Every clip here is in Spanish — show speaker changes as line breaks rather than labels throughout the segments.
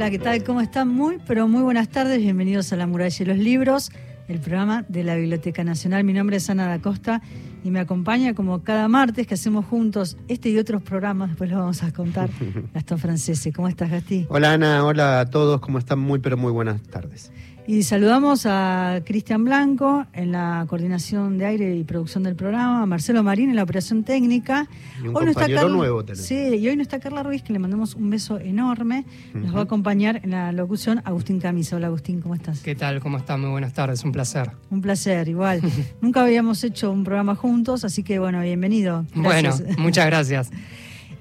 Hola, ¿qué tal? ¿Cómo están? Muy, pero muy buenas tardes. Bienvenidos a La Muralla de los Libros, el programa de la Biblioteca Nacional. Mi nombre es Ana da Costa y me acompaña como cada martes que hacemos juntos este y otros programas. Después lo vamos a contar. Gastón Francese. ¿Cómo estás, Gastí?
Hola, Ana. Hola a todos. ¿Cómo están? Muy, pero muy buenas tardes.
Y saludamos a Cristian Blanco en la coordinación de aire y producción del programa, a Marcelo Marín en la operación técnica.
Y un compañero nuevo tenemos.
Sí, y hoy no está Carla Ruiz, que le mandamos un beso enorme. Nos va a acompañar en la locución Agustín Camisa. Hola Agustín, ¿cómo estás?
¿Qué tal? ¿Cómo estás? Muy buenas tardes, un placer.
Un placer, igual. Nunca habíamos hecho un programa juntos, así que bueno, bienvenido.
Gracias. Bueno, muchas gracias.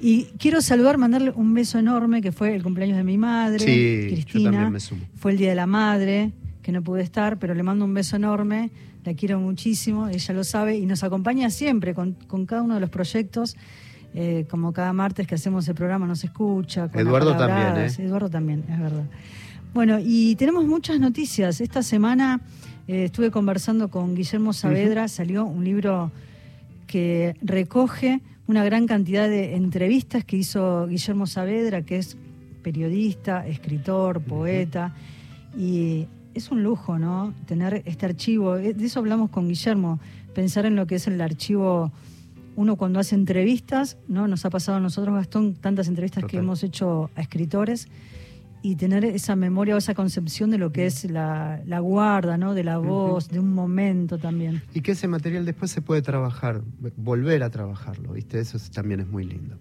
Y quiero saludar, mandarle un beso enorme, que fue el cumpleaños de mi madre,
Sí, yo
Cristina.
también me sumo.
Fue el Día de la Madre, que no pude estar, pero le mando un beso enorme. La quiero muchísimo, ella lo sabe y nos acompaña siempre con, con cada uno de los proyectos. eh, como cada martes que hacemos el programa nos escucha. con
Eduardo también, ¿eh?
Eduardo también, es verdad. Bueno, y tenemos muchas noticias. Esta semana eh, estuve conversando con Guillermo Saavedra, salió un libro que recoge una gran cantidad de entrevistas que hizo Guillermo Saavedra, que es periodista, escritor, poeta, y es un lujo, ¿no? Tener este archivo, Eh, de eso hablamos con Guillermo, pensar en lo que es el archivo, uno cuando hace entrevistas, ¿no? Nos ha pasado a nosotros, Gastón, tantas entrevistas que hemos hecho a escritores, y tener esa memoria o esa concepción de lo que es la, la guarda, ¿no? De la voz, de un momento también.
Y que ese material después se puede trabajar, volver a trabajarlo, ¿viste? Eso es- también es muy lindo.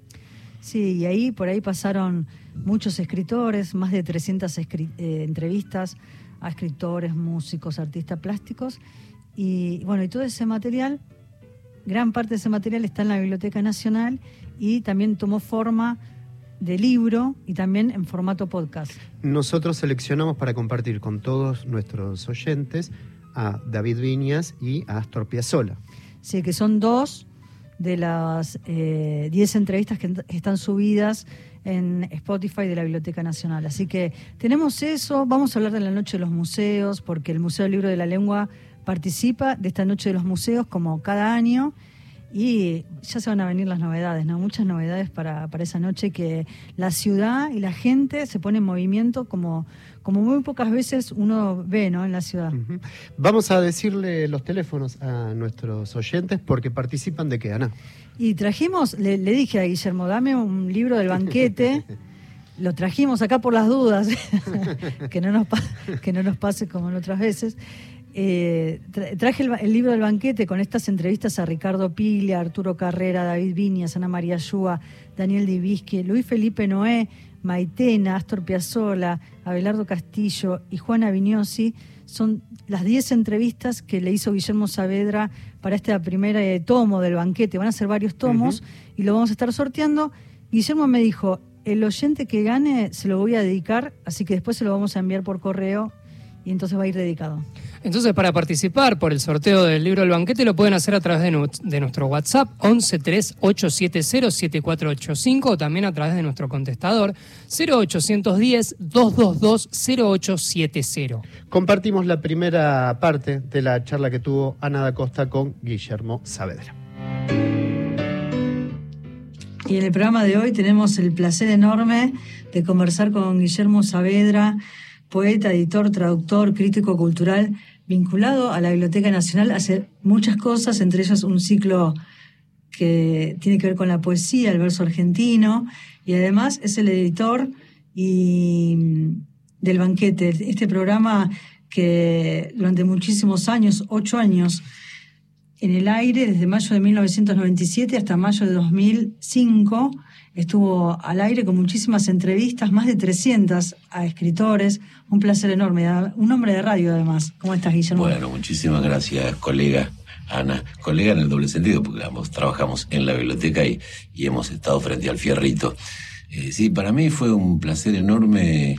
Sí, y ahí por ahí pasaron muchos escritores, más de 300 escri- eh, entrevistas a escritores, músicos, artistas plásticos. Y bueno, y todo ese material, gran parte de ese material está en la Biblioteca Nacional y también tomó forma de libro y también en formato podcast.
Nosotros seleccionamos para compartir con todos nuestros oyentes a David Viñas y a Astor Piazzolla.
Sí, que son dos de las eh, 10 entrevistas que están subidas en Spotify de la Biblioteca Nacional. Así que tenemos eso, vamos a hablar de la Noche de los Museos, porque el Museo del Libro de la Lengua participa de esta Noche de los Museos como cada año. Y ya se van a venir las novedades, ¿no? Muchas novedades para, para esa noche que la ciudad y la gente se pone en movimiento como, como muy pocas veces uno ve, ¿no? En la ciudad.
Vamos a decirle los teléfonos a nuestros oyentes porque participan de qué, Ana.
Y trajimos, le, le dije a Guillermo, dame un libro del banquete. Lo trajimos acá por las dudas, que, no nos que no nos pase como en otras veces. Eh, tra- traje el, libro del banquete con estas entrevistas a Ricardo Piglia, Arturo Carrera, David Viñas, Ana María Yúa, Daniel Divisque, Luis Felipe Noé, Maitena, Astor Piazzolla, Abelardo Castillo y Juana Vignosi. Son las 10 entrevistas que le hizo Guillermo Saavedra para este primer eh, tomo del banquete. Van a ser varios tomos y lo vamos a estar sorteando. Guillermo me dijo, el oyente que gane se lo voy a dedicar, así que después se lo vamos a enviar por correo y entonces va a ir dedicado.
Entonces, para participar por el sorteo del libro El Banquete, lo pueden hacer a través de, nu- de nuestro WhatsApp 1138707485 o también a través de nuestro contestador 0810-222-0870.
Compartimos la primera parte de la charla que tuvo Ana da Costa con Guillermo Saavedra.
Y en el programa de hoy tenemos el placer enorme de conversar con Guillermo Saavedra, poeta, editor, traductor, crítico cultural, vinculado a la Biblioteca Nacional, hace muchas cosas, entre ellas un ciclo que tiene que ver con la poesía, el verso argentino, y además es el editor y mm, del banquete, este programa que durante muchísimos años, ocho años, en el aire desde mayo de 1997 hasta mayo de 2005. Estuvo al aire con muchísimas entrevistas, más de 300 a escritores. Un placer enorme. Un hombre de radio, además. ¿Cómo estás, Guillermo?
Bueno, muchísimas gracias, colega Ana. Colega en el doble sentido, porque ambos trabajamos en la biblioteca y, y hemos estado frente al fierrito. Eh, sí, para mí fue un placer enorme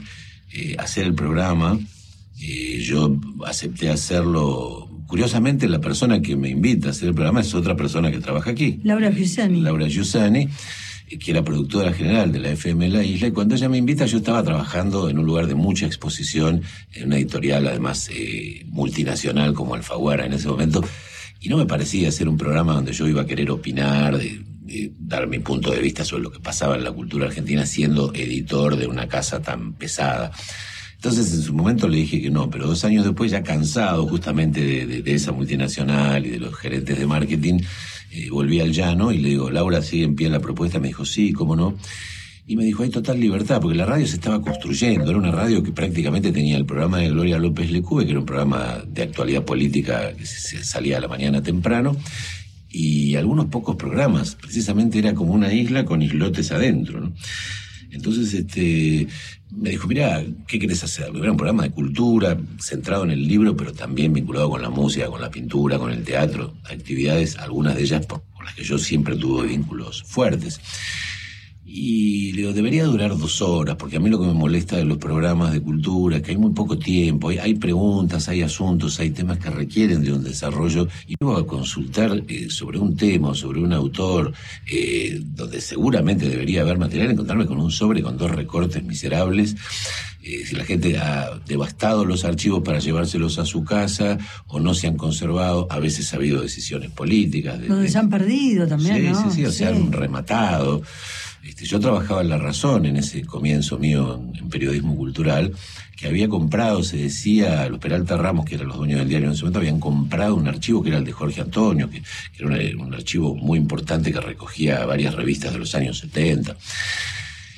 eh, hacer el programa. Eh, yo acepté hacerlo. Curiosamente, la persona que me invita a hacer el programa es otra persona que trabaja aquí.
Laura Giussani.
Laura Giussani, que era productora general de la FM La Isla, y cuando ella me invita yo estaba trabajando en un lugar de mucha exposición, en una editorial además eh, multinacional como Alfaguara en ese momento, y no me parecía hacer un programa donde yo iba a querer opinar de, dar mi punto de vista sobre lo que pasaba en la cultura argentina siendo editor de una casa tan pesada. Entonces en su momento le dije que no, pero dos años después, ya cansado justamente de, esa multinacional y de los gerentes de marketing, eh, volví al llano y le digo, Laura, ¿sigue en pie la propuesta? Me dijo, sí, cómo no. Y me dijo, hay total libertad, porque la radio se estaba construyendo. Era una radio que prácticamente tenía el programa de Gloria López Lecube, que era un programa de actualidad política que salía a la mañana temprano, y algunos pocos programas. Precisamente era como una isla con islotes adentro. ¿no? Entonces, este, me dijo, mira, ¿qué querés hacer? Era un programa de cultura, centrado en el libro, pero también vinculado con la música, con la pintura, con el teatro, actividades, algunas de ellas por, las que yo siempre tuve vínculos fuertes. Y le digo, debería durar dos horas, porque a mí lo que me molesta de los programas de cultura es que hay muy poco tiempo, hay, preguntas, hay asuntos, hay temas que requieren de un desarrollo. Y luego a consultar eh, sobre un tema, sobre un autor, eh, donde seguramente debería haber material, encontrarme con un sobre con dos recortes miserables. Eh, si la gente ha devastado los archivos para llevárselos a su casa o no se han conservado, a veces ha habido decisiones políticas.
Donde se han perdido también,
sí, Sí, sí, o se han rematado. Este, yo trabajaba en La Razón en ese comienzo mío en, periodismo cultural, que había comprado, se decía, los Peralta Ramos, que eran los dueños del diario en ese momento, habían comprado un archivo que era el de Jorge Antonio, que, era un, archivo muy importante que recogía varias revistas de los años 70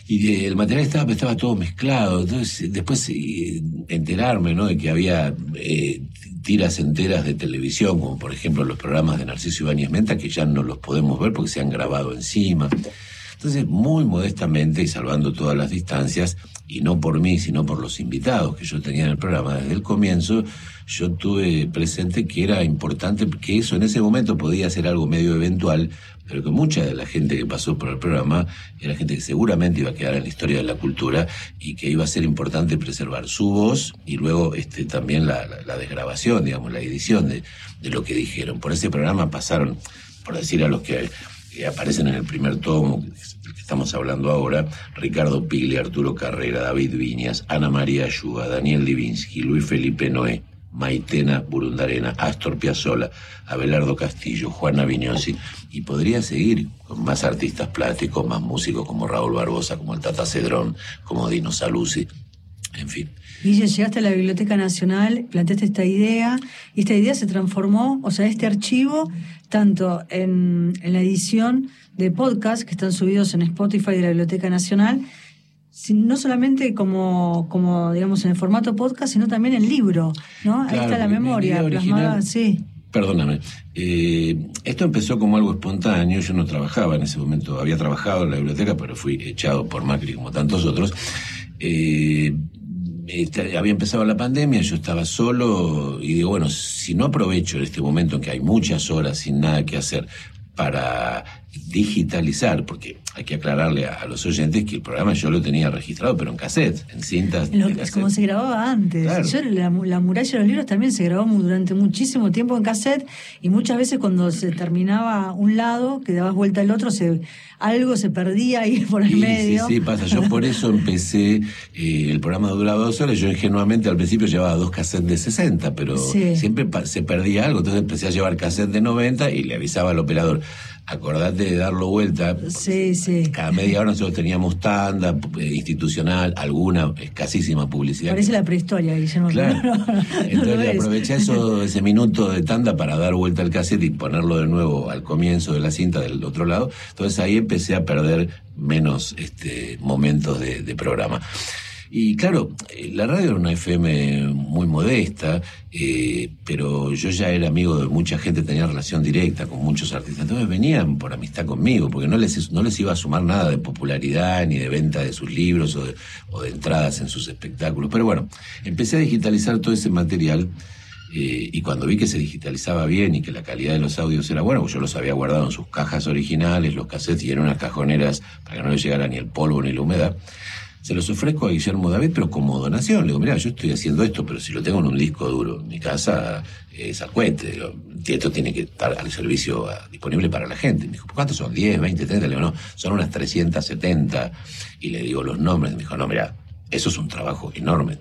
y el material estaba, estaba todo mezclado. Entonces, después eh, enterarme ¿no? de que había eh, tiras enteras de televisión, como por ejemplo los programas de Narciso Ibáñez Menta, que ya no los podemos ver porque se han grabado encima. Entonces, muy modestamente y salvando todas las distancias, y no por mí, sino por los invitados que yo tenía en el programa desde el comienzo, yo tuve presente que era importante, que eso en ese momento podía ser algo medio eventual, pero que mucha de la gente que pasó por el programa era gente que seguramente iba a quedar en la historia de la cultura y que iba a ser importante preservar su voz y luego este, también la, desgrabación, digamos, la edición de, de lo que dijeron. Por ese programa pasaron, por decir a los que que aparecen en el primer tomo, estamos hablando ahora, Ricardo Pigli, Arturo Carrera, David Viñas, Ana María Ayuga, Daniel Divinsky, Luis Felipe Noé, Maitena Burundarena, Astor Piazzolla, Abelardo Castillo, Juana Viñosi, y podría seguir con más artistas plásticos, más músicos como Raúl Barbosa, como el Tata Cedrón, como Dino Saluzzi, en fin.
Guille, llegaste a la Biblioteca Nacional, planteaste esta idea, y esta idea se transformó, o sea, este archivo, tanto en, la edición de podcast que están subidos en Spotify de la Biblioteca Nacional, no solamente como, como, digamos, en el formato podcast, sino también en libro, ¿no? Ahí está la memoria plasmada, sí.
Perdóname, eh, esto empezó como algo espontáneo, yo no trabajaba en ese momento, había trabajado en la biblioteca, pero fui echado por Macri como tantos otros. Eh, este, había empezado la pandemia, yo estaba solo y digo, bueno, si no aprovecho este momento en que hay muchas horas sin nada que hacer para digitalizar, porque hay que aclararle a, los oyentes que el programa yo lo tenía registrado, pero en cassette, en cintas.
Es como se grababa antes. la, muralla de los libros también se grabó durante muchísimo tiempo en cassette y muchas veces cuando se terminaba un lado, que dabas vuelta al otro, se, algo se perdía ahí por el medio.
Sí, sí, pasa. Yo por eso empecé, eh, el programa duraba dos horas, yo ingenuamente al principio llevaba dos cassettes de 60, pero siempre se perdía algo, entonces empecé a llevar cassette de 90 y le avisaba al operador acordate de darlo vuelta.
Sí, sí.
Cada media hora nosotros teníamos tanda eh, institucional, alguna escasísima publicidad.
Parece la prehistoria, Guillermo.
Claro. Entonces aproveché eso, ese minuto de tanda para dar vuelta al cassette y ponerlo de nuevo al comienzo de la cinta del otro lado. Entonces ahí empecé a perder menos este, momentos de programa. Y claro, eh, la radio era una FM muy modesta, eh, pero yo ya era amigo de mucha gente, tenía relación directa con muchos artistas. Entonces venían por amistad conmigo, porque no les, no les iba a sumar nada de popularidad, ni de venta de sus libros o de, o de entradas en sus espectáculos. Pero bueno, empecé a digitalizar todo ese material. Eh, y cuando vi que se digitalizaba bien y que la calidad de los audios era buena, pues yo los había guardado en sus cajas originales, los cassettes y en unas cajoneras para que no les llegara ni el polvo ni la humedad, se los ofrezco a Guillermo David, pero como donación. Le digo, mira, yo estoy haciendo esto, pero si lo tengo en un disco duro en mi casa, es al cuente. esto tiene que estar al servicio disponible para la gente. Me dijo, ¿cuántos son? ¿10, 20, 30? Le digo, no, son unas 370. Y le digo los nombres. Me dijo, no, mira, eso es un trabajo enorme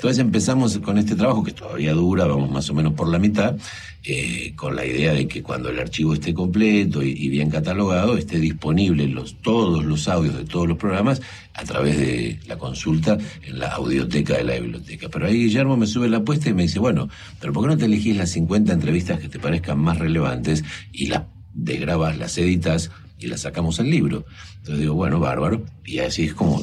Entonces empezamos con este trabajo que todavía dura, vamos más o menos por la mitad, eh, con la idea de que cuando el archivo esté completo y, bien catalogado, esté disponible los, todos los audios de todos los programas a través de la consulta en la audioteca de la biblioteca. Pero ahí Guillermo me sube la apuesta y me dice, bueno, pero ¿por qué no te elegís las 50 entrevistas que te parezcan más relevantes y las desgrabas, las editas y las sacamos al libro? Entonces digo, bueno, bárbaro. Y así es como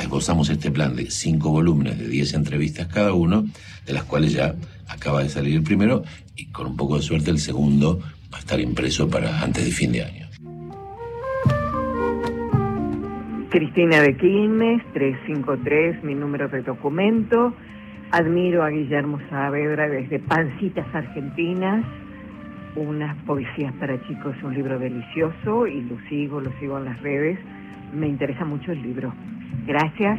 esbozamos este plan de cinco volúmenes de 10 entrevistas cada uno, de las cuales ya acaba de salir el primero y con un poco de suerte el segundo va a estar impreso para antes de fin de año.
Cristina de Quilmes, 353, mi número de documento. Admiro a Guillermo Saavedra desde Pancitas Argentinas, unas poesías para chicos, un libro delicioso y lo sigo, lo sigo en las redes me interesa mucho el libro. Gracias,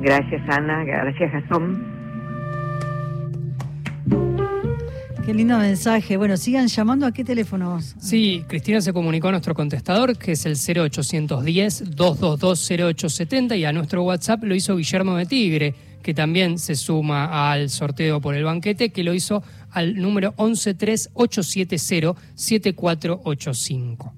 gracias Ana, gracias Gastón.
Qué lindo mensaje. Bueno, sigan llamando a qué teléfonos.
Sí, Cristina se comunicó a nuestro contestador, que es el 0810-222-0870, y a nuestro WhatsApp lo hizo Guillermo de Tigre, que también se suma al sorteo por el banquete, que lo hizo al número 113-870-7485.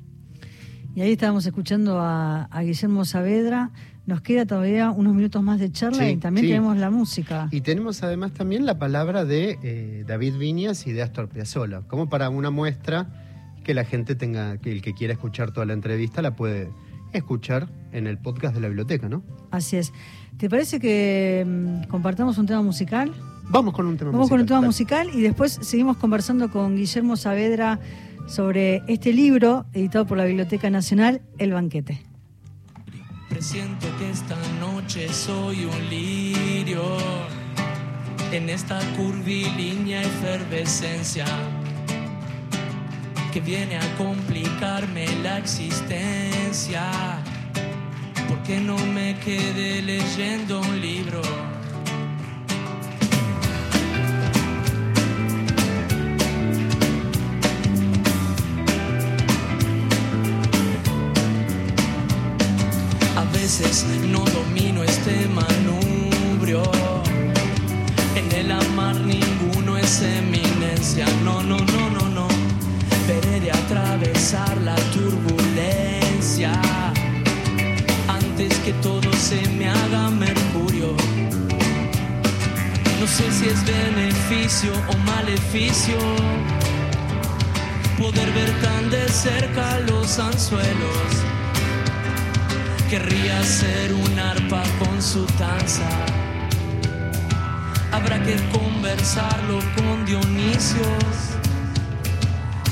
Y ahí estábamos escuchando a, Guillermo Saavedra. Nos queda todavía unos minutos más de charla y también tenemos la música.
Y tenemos además también la palabra de eh, David Viñas y de Astor Piazzolla, como para una muestra que la gente tenga, que el que quiera escuchar toda la entrevista la puede escuchar en el podcast de la biblioteca, ¿no?
Así es. ¿Te parece que mm, compartamos un tema musical?
Vamos con un tema musical.
Vamos con un tema musical y después seguimos conversando con Guillermo Saavedra sobre este libro editado por la Biblioteca Nacional, El Banquete.
Presiento que esta noche soy un lirio en esta curvilínea efervescencia que viene a complicarme la existencia. Porque no me quedé leyendo un libro? no domino este manubrio. En el amar ninguno es eminencia. No, no, no, no, no. Veré de atravesar la se me haga mercurio. No sé si es beneficio o maleficio poder ver tan de cerca los anzuelos querría ser un arpa con su danza. Habrá que conversarlo con Dionisios,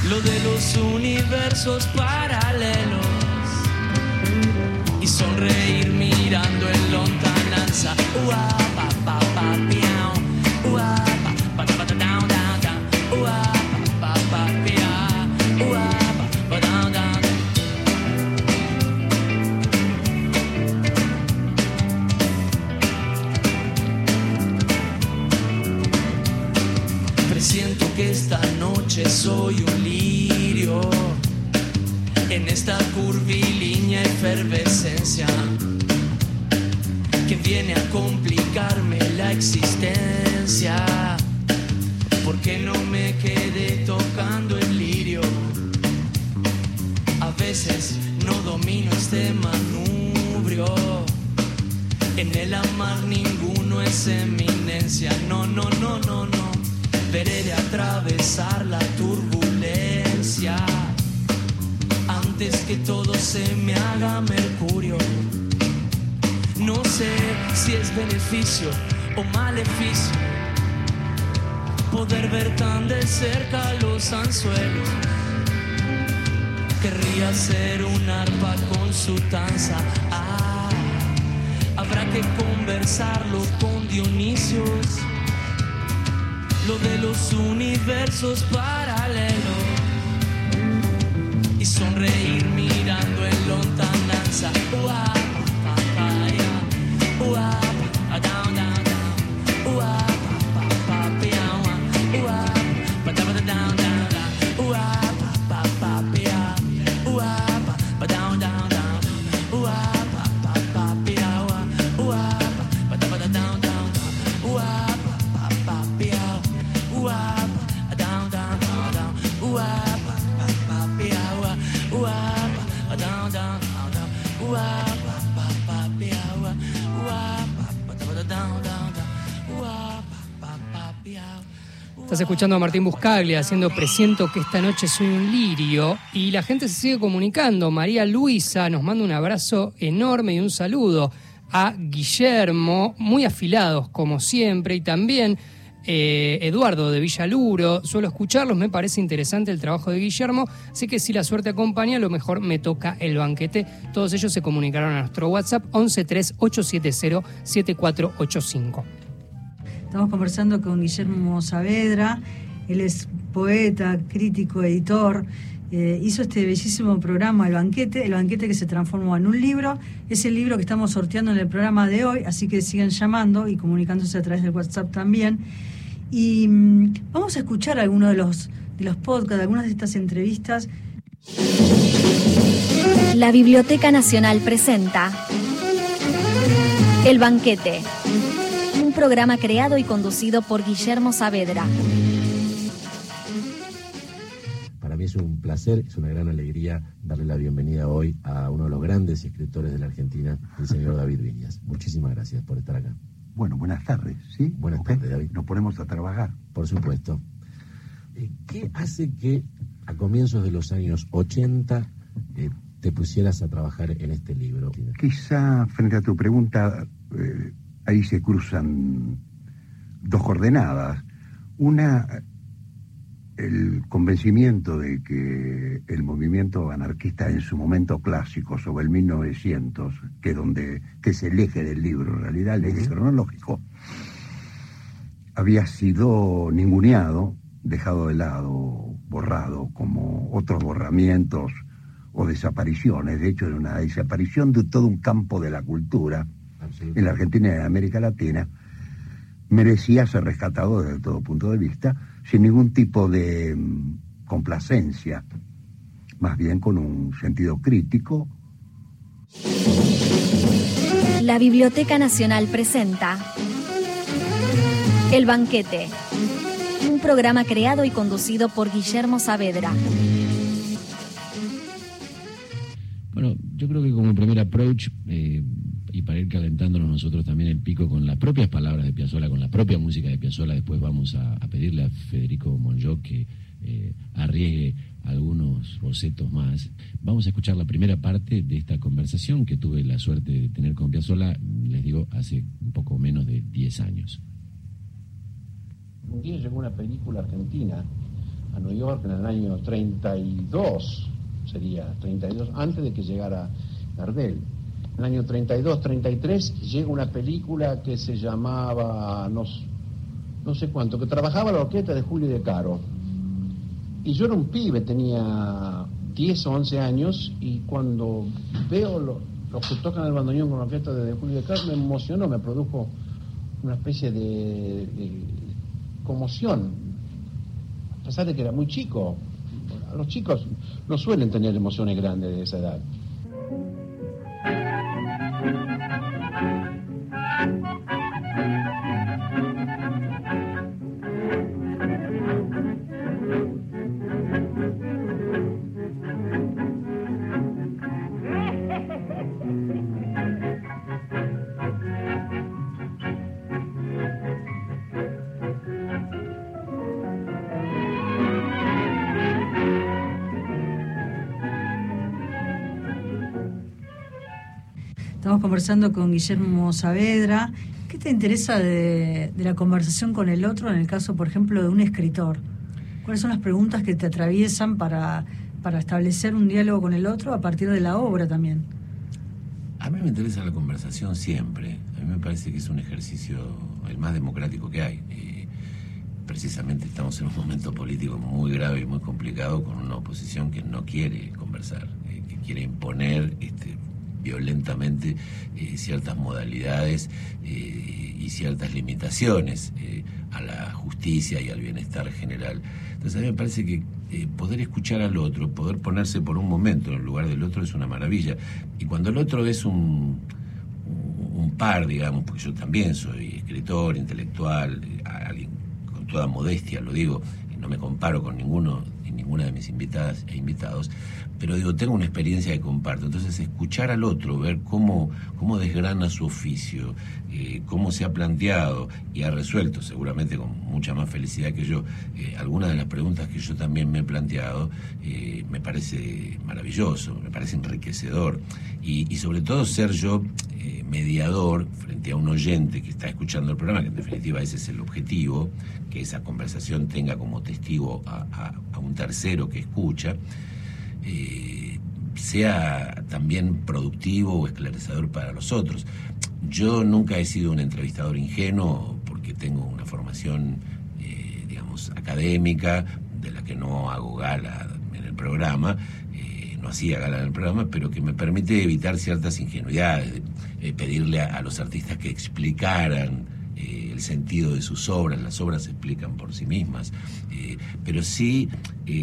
lo de los universos paralelos y sonreír wow. No sé si es beneficio o maleficio poder ver tan de cerca los anzuelos. Querría ser un arpa con su danza. Ah, habrá que conversarlo con Dionisios lo de los universos paralelos y sonreír Alexa.
Estás escuchando a Martín Buscaglia haciendo Presiento que esta noche soy un lirio y la gente se sigue comunicando. María Luisa nos manda un abrazo enorme y un saludo a Guillermo, muy afilados como siempre, y también eh, Eduardo de Villaluro. Suelo escucharlos, me parece interesante el trabajo de Guillermo, así que si la suerte acompaña, a lo mejor me toca el banquete. Todos ellos se comunicaron a nuestro WhatsApp 1138707485.
Estamos conversando con Guillermo Saavedra, él es poeta, crítico, editor. Eh, hizo este bellísimo programa El Banquete, el banquete que se transformó en un libro. Es el libro que estamos sorteando en el programa de hoy, así que sigan llamando y comunicándose a través del WhatsApp también. Y mm, vamos a escuchar algunos de los, de los podcasts, algunas de estas entrevistas.
La Biblioteca Nacional presenta El Banquete, programa creado y conducido por Guillermo Saavedra.
Para mí es un placer, es una gran alegría darle la bienvenida hoy a uno de los grandes escritores de la Argentina, el señor David Viñas. Muchísimas gracias por estar acá.
Bueno, buenas tardes, ¿sí?
Buenas
Ok,
tardes, David.
Nos ponemos a trabajar.
Por supuesto. Eh, ¿Qué hace que a comienzos de los años 80 eh, te pusieras a trabajar en este libro?
Quizá frente a tu pregunta, eh, ahí se cruzan dos coordenadas. Una, el convencimiento de que el movimiento anarquista en su momento clásico, sobre el 1900, que, donde, que es el eje del libro, en realidad el eje cronológico, había sido ninguneado, dejado de lado, borrado, como otros borramientos o desapariciones. De hecho, era una desaparición de todo un campo de la cultura en la Argentina y en América Latina, merecía ser rescatado desde todo punto de vista, sin ningún tipo de mm, complacencia, más bien con un sentido crítico.
La Biblioteca Nacional presenta El Banquete, un programa creado y conducido por Guillermo Saavedra.
Bueno, yo creo que como primer approach, eh, y para ir calentándonos nosotros también el pico con las propias palabras de Piazzolla, con la propia música de Piazzolla, después vamos a, pedirle a Federico Monjó que eh, arriesgue algunos bocetos más. Vamos a escuchar la primera parte de esta conversación que tuve la suerte de tener con Piazzolla, les digo, hace un poco menos de 10 años.
Un día llegó una película argentina a New York en el año 32, sería 32, antes de que llegara Gardel. En el año 32, 33 llega una película que se llamaba, no, no sé cuánto, que trabajaba la orquesta de Julio De Caro. Y yo era un pibe, tenía 10 o 11 años, y cuando veo lo- los que tocan el bandoneón con la orquesta de Julio De Caro, me emocionó, me produjo una especie de, de conmoción, a pesar de que era muy chico. Los chicos no suelen tener emociones grandes de esa edad.
Estamos conversando con Guillermo Saavedra. ¿Qué te interesa de, la conversación con el otro en el caso, por ejemplo, de un escritor? ¿Cuáles son las preguntas que te atraviesan para, establecer un diálogo con el otro a partir de la obra también?
A mí me interesa la conversación siempre. A mí me parece que es un ejercicio el más democrático que hay. Precisamente estamos en un momento político muy grave y muy complicado con una oposición que no quiere conversar, eh, que quiere imponer este, violentamente eh, ciertas modalidades eh, y ciertas limitaciones eh, a la justicia y al bienestar general. Entonces a mí me parece que poder escuchar al otro, poder ponerse por un momento en el lugar del otro es una maravilla. Y cuando el otro es un, un par, digamos, porque yo también soy escritor, intelectual, alguien con toda modestia lo digo, no me comparo con ninguno, ninguna de mis invitadas e invitados, pero digo, tengo una experiencia que comparto. Entonces, escuchar al otro, ver cómo, cómo desgrana su oficio, eh, cómo se ha planteado y ha resuelto, seguramente con mucha más felicidad que yo, eh, algunas de las preguntas que yo también me he planteado, eh, me parece maravilloso, me parece enriquecedor. Y, y sobre todo ser yo mediador frente a un oyente que está escuchando el programa, que en definitiva ese es el objetivo, que esa conversación tenga como testigo a, un tercero que escucha, eh, sea también productivo o esclarecedor para los otros. Yo nunca he sido un entrevistador ingenuo porque tengo una formación, eh, digamos, académica, de la que no hago gala en el programa, no hacía gala en el programa, pero que me permite evitar ciertas ingenuidades, eh, pedirle a, los artistas que explicaran eh, el sentido de sus obras, las obras se explican por sí mismas, eh, pero sí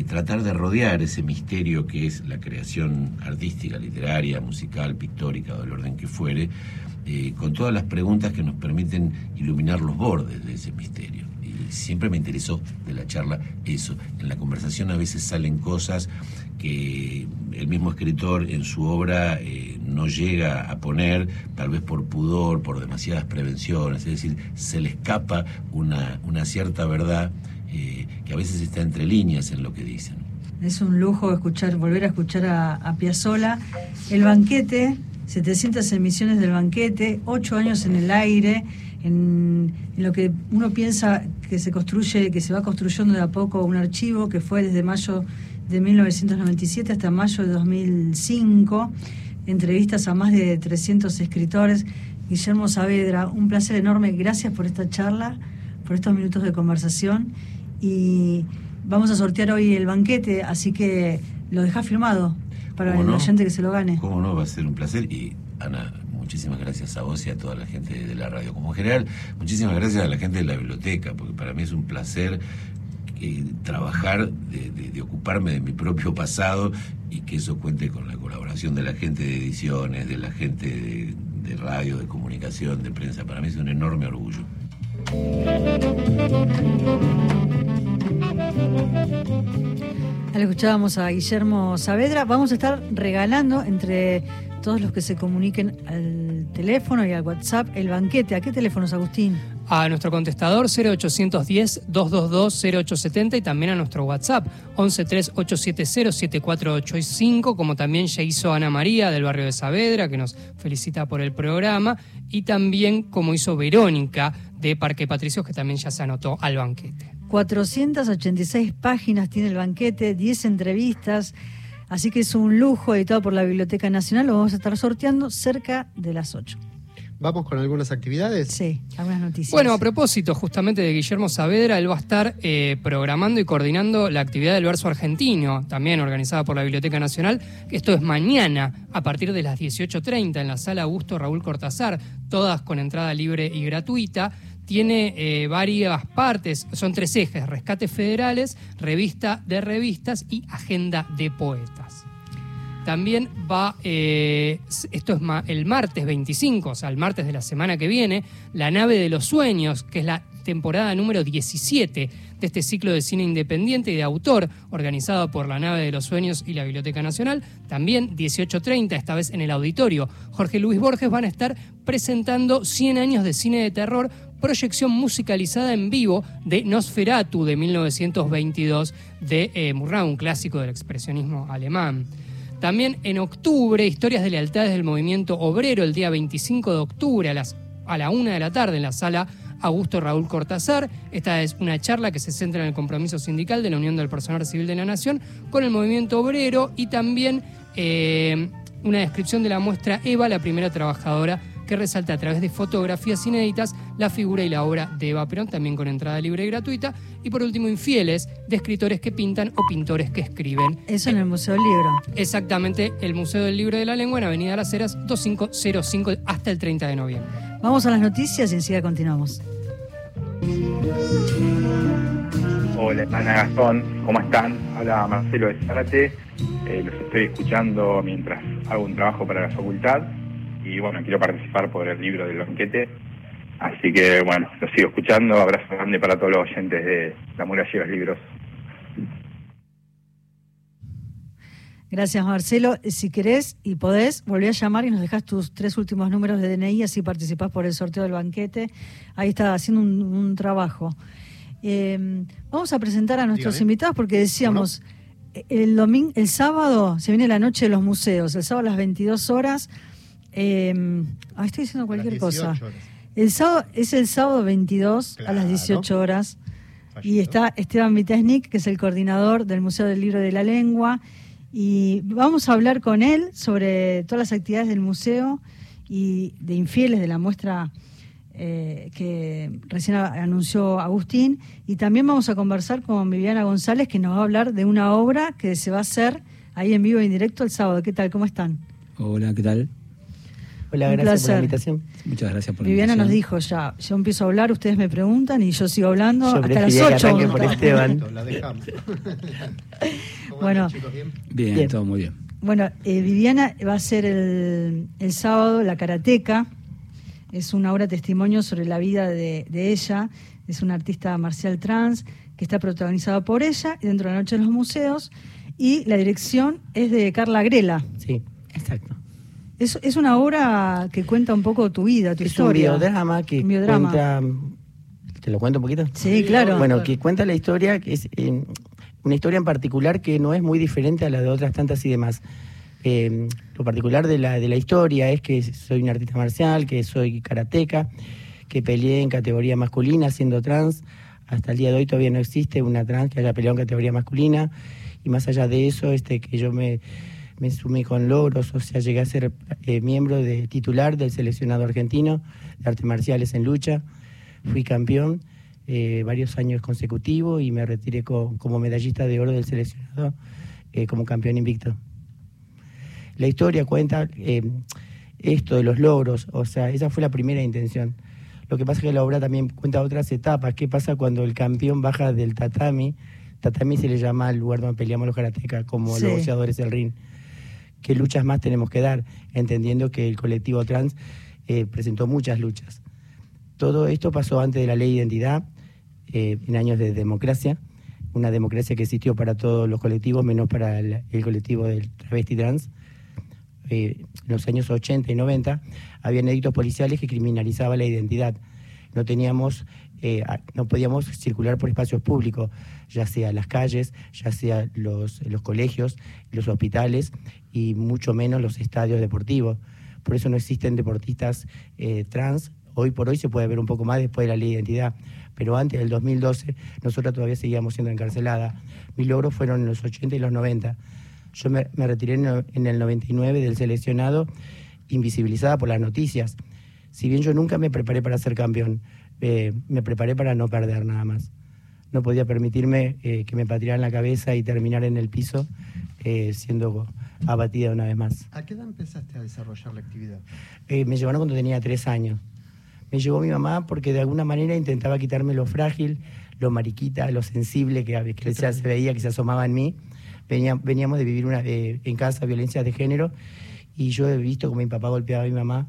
tratar de rodear ese misterio que es la creación artística, literaria, musical, pictórica, del orden que fuere, con todas las preguntas que nos permiten iluminar los bordes de ese misterio siempre me interesó de la charla eso. En la conversación a veces salen cosas que el mismo escritor en su obra eh, no llega a poner, tal vez por pudor, por demasiadas prevenciones, es decir, se le escapa una, una cierta verdad eh, que a veces está entre líneas en lo que dicen.
Es un lujo escuchar, volver a escuchar a, a Piazzolla. El banquete, 700 emisiones del banquete, 8 años en el aire, en, en, lo que uno piensa que se construye, que se va construyendo de a poco un archivo que fue desde mayo de 1997 hasta mayo de 2005, entrevistas a más de 300 escritores. Guillermo Saavedra, un placer enorme, gracias por esta charla, por estos minutos de conversación. Y vamos a sortear hoy el banquete, así que lo deja firmado para el oyente que se lo gane.
Cómo no, va a ser un placer. Y Ana, muchísimas gracias a vos y a toda la gente de la radio. Como general, muchísimas gracias a la gente de la biblioteca, porque para mí es un placer trabajar, de, ocuparme de mi propio pasado y que eso cuente con la colaboración de la gente de ediciones, de la gente de, radio, de comunicación, de prensa. Para mí es un enorme orgullo.
Al escuchábamos a Guillermo Saavedra. Vamos a estar regalando entre todos los que se comuniquen al teléfono y al WhatsApp el banquete. ¿A qué teléfonos, Agustín?
a nuestro contestador 0810-222-0870 y también a nuestro WhatsApp 1138707485, como también ya hizo Ana María del barrio de Saavedra, que nos felicita por el programa, y también como hizo Verónica de Parque Patricios, que también ya se anotó al banquete.
486 páginas tiene el banquete, 10 entrevistas. Así que es un lujo editado por la Biblioteca Nacional. Lo vamos a estar sorteando cerca de las 8.
¿Vamos con algunas actividades?
Sí, algunas noticias.
Bueno, a propósito justamente de Guillermo Saavedra, él va a estar eh, programando y coordinando la actividad del verso argentino, también organizada por la Biblioteca Nacional. Esto es mañana, a partir de las 18.30, en la sala Augusto Raúl Cortázar, todas con entrada libre y gratuita. Tiene eh, varias partes, son tres ejes, rescates federales, revista de revistas y agenda de poetas. También va, eh, esto es el martes 25, o sea, el martes de la semana que viene, La nave de los sueños, que es la temporada número 17 de este ciclo de cine independiente y de autor, organizado por La nave de los sueños y la Biblioteca Nacional. También 18.30, esta vez en el auditorio. Jorge Luis Borges van a estar presentando 100 años de cine de terror proyección musicalizada en vivo de Nosferatu de 1922 de eh, un clásico del expresionismo alemán. También en octubre, historias de lealtades del movimiento obrero, el día 25 de octubre a, las, a la una de la tarde en la sala Augusto Raúl Cortázar. Esta es una charla que se centra en el compromiso sindical de la Unión del Personal Civil de la Nación con el movimiento obrero y también eh, una descripción de la muestra Eva, la primera trabajadora que resalta a través de fotografías inéditas la figura y la obra de Eva Perón, también con entrada libre y gratuita. Y por último, Infieles, de escritores que pintan o pintores que escriben.
Eso en el Museo del Libro.
Exactamente, el Museo del Libro de la Lengua en Avenida Las Heras 2505 hasta el 30 de noviembre.
Vamos a las noticias y enseguida continuamos.
Hola, Ana Gastón, ¿cómo están? Habla Marcelo de Zárate. Eh, los estoy escuchando mientras hago un trabajo para la facultad y bueno, quiero participar por el libro del banquete. Así que bueno, lo sigo escuchando. Abrazo grande para todos los oyentes de La Muralla y los Libros.
Gracias, Marcelo. Si querés y podés, volví a llamar y nos dejas tus tres últimos números de DNI, así participás por el sorteo del banquete. Ahí está haciendo un, un trabajo. Eh, vamos a presentar a nuestros
Dígame.
invitados porque decíamos, el domingo, el sábado se viene la noche de los museos, el sábado a las 22 horas. Eh, ah, estoy diciendo cualquier cosa.
18 horas.
El sábado, es el sábado 22 a las
Claro.
18 horas. Y está Esteban Vitesnik, que es el coordinador del Museo del Libro de la Lengua. Y vamos a hablar con él sobre todas las actividades del museo y de infieles de la muestra eh, que recién anunció Agustín. Y también vamos a conversar con Viviana González, que nos va a hablar de una obra que se va a hacer ahí en vivo y en directo el sábado. ¿Qué tal? ¿Cómo están?
Hola, ¿qué tal?
Hola,
Un
gracias por la invitación.
Muchas gracias por la
Viviana nos dijo ya, yo empiezo a hablar, ustedes me preguntan y yo sigo hablando
Yo
hasta las
preferiría que
8.
arranque por Esteban.
La dejamos.
Bueno,
Bien,
Bien.
todo muy bien.
Bueno, eh, Viviana va a ser el, el sábado La Karateca. Es una obra testimonio sobre la vida de, de ella. Es una artista marcial trans que está protagonizada por ella y dentro de la Noche de los Museos. Y la dirección es de Carla Grela.
Sí, exacto.
Es, es una obra que cuenta un poco tu vida, tu
Es
historia.
un biodrama que
Un biodrama.
cuenta... ¿Te lo cuento un poquito?
Sí, claro.
Bueno, que cuenta la historia, que es eh, una historia en particular que no es muy diferente a la de otras tantas y demás. Eh, lo particular de la, de la historia es que soy un artista marcial, que soy karateca, que peleé en categoría masculina siendo trans. Hasta el día de hoy todavía no existe una trans que haya peleado en categoría masculina. Y más allá de eso, este que yo me, me sumí con logros, o sea, llegué a ser eh, miembro de titular del seleccionado argentino de artes marciales en lucha. Fui campeón eh, varios años consecutivos y me retiré co- como medallista de oro del seleccionado eh, como campeón invicto. La historia cuenta eh, esto de los logros, o sea, esa fue la primera intención. Lo que pasa es que la obra también cuenta otras etapas. ¿Qué pasa cuando el campeón baja del tatami? Tatami se le llama al lugar donde peleamos los karatecas, como
Sí.
los boxeadores del ring. ¿Qué luchas más tenemos que dar? Entendiendo que el colectivo trans eh, presentó muchas luchas. Todo esto pasó antes de la ley de identidad, eh, en años de democracia, una democracia que existió para todos los colectivos, menos para el, colectivo del travesti trans. Eh, en los años 80 y 90 habían edictos policiales que criminalizaban la identidad. No teníamos, no podíamos circular por espacios públicos, ya sea las calles, ya sea los, los colegios, los hospitales y mucho menos los estadios deportivos. Por eso no existen deportistas eh, trans. Hoy por hoy se puede ver un poco más después de la ley de identidad. Pero antes del 2012, nosotros todavía seguíamos siendo encarceladas. Mis logros fueron en los 80 y los 90. Yo me, retiré en, el- en el 99 del seleccionado, invisibilizada por las noticias. Si bien yo nunca me preparé para ser campeón, eh, me preparé para no perder nada más. No podía permitirme eh, que me patearan la cabeza y terminar en el piso eh, siendo abatida una vez más.
¿A qué edad empezaste a desarrollar la actividad?
Eh, me llevaron cuando tenía tres años. Me llevó mi mamá porque de alguna manera intentaba quitarme lo frágil, lo mariquita, lo sensible que, que se, veía, que se asomaba en mí. Venía- veníamos de vivir una, eh, en casa violencia de género y yo he visto como mi papá golpeaba a mi mamá.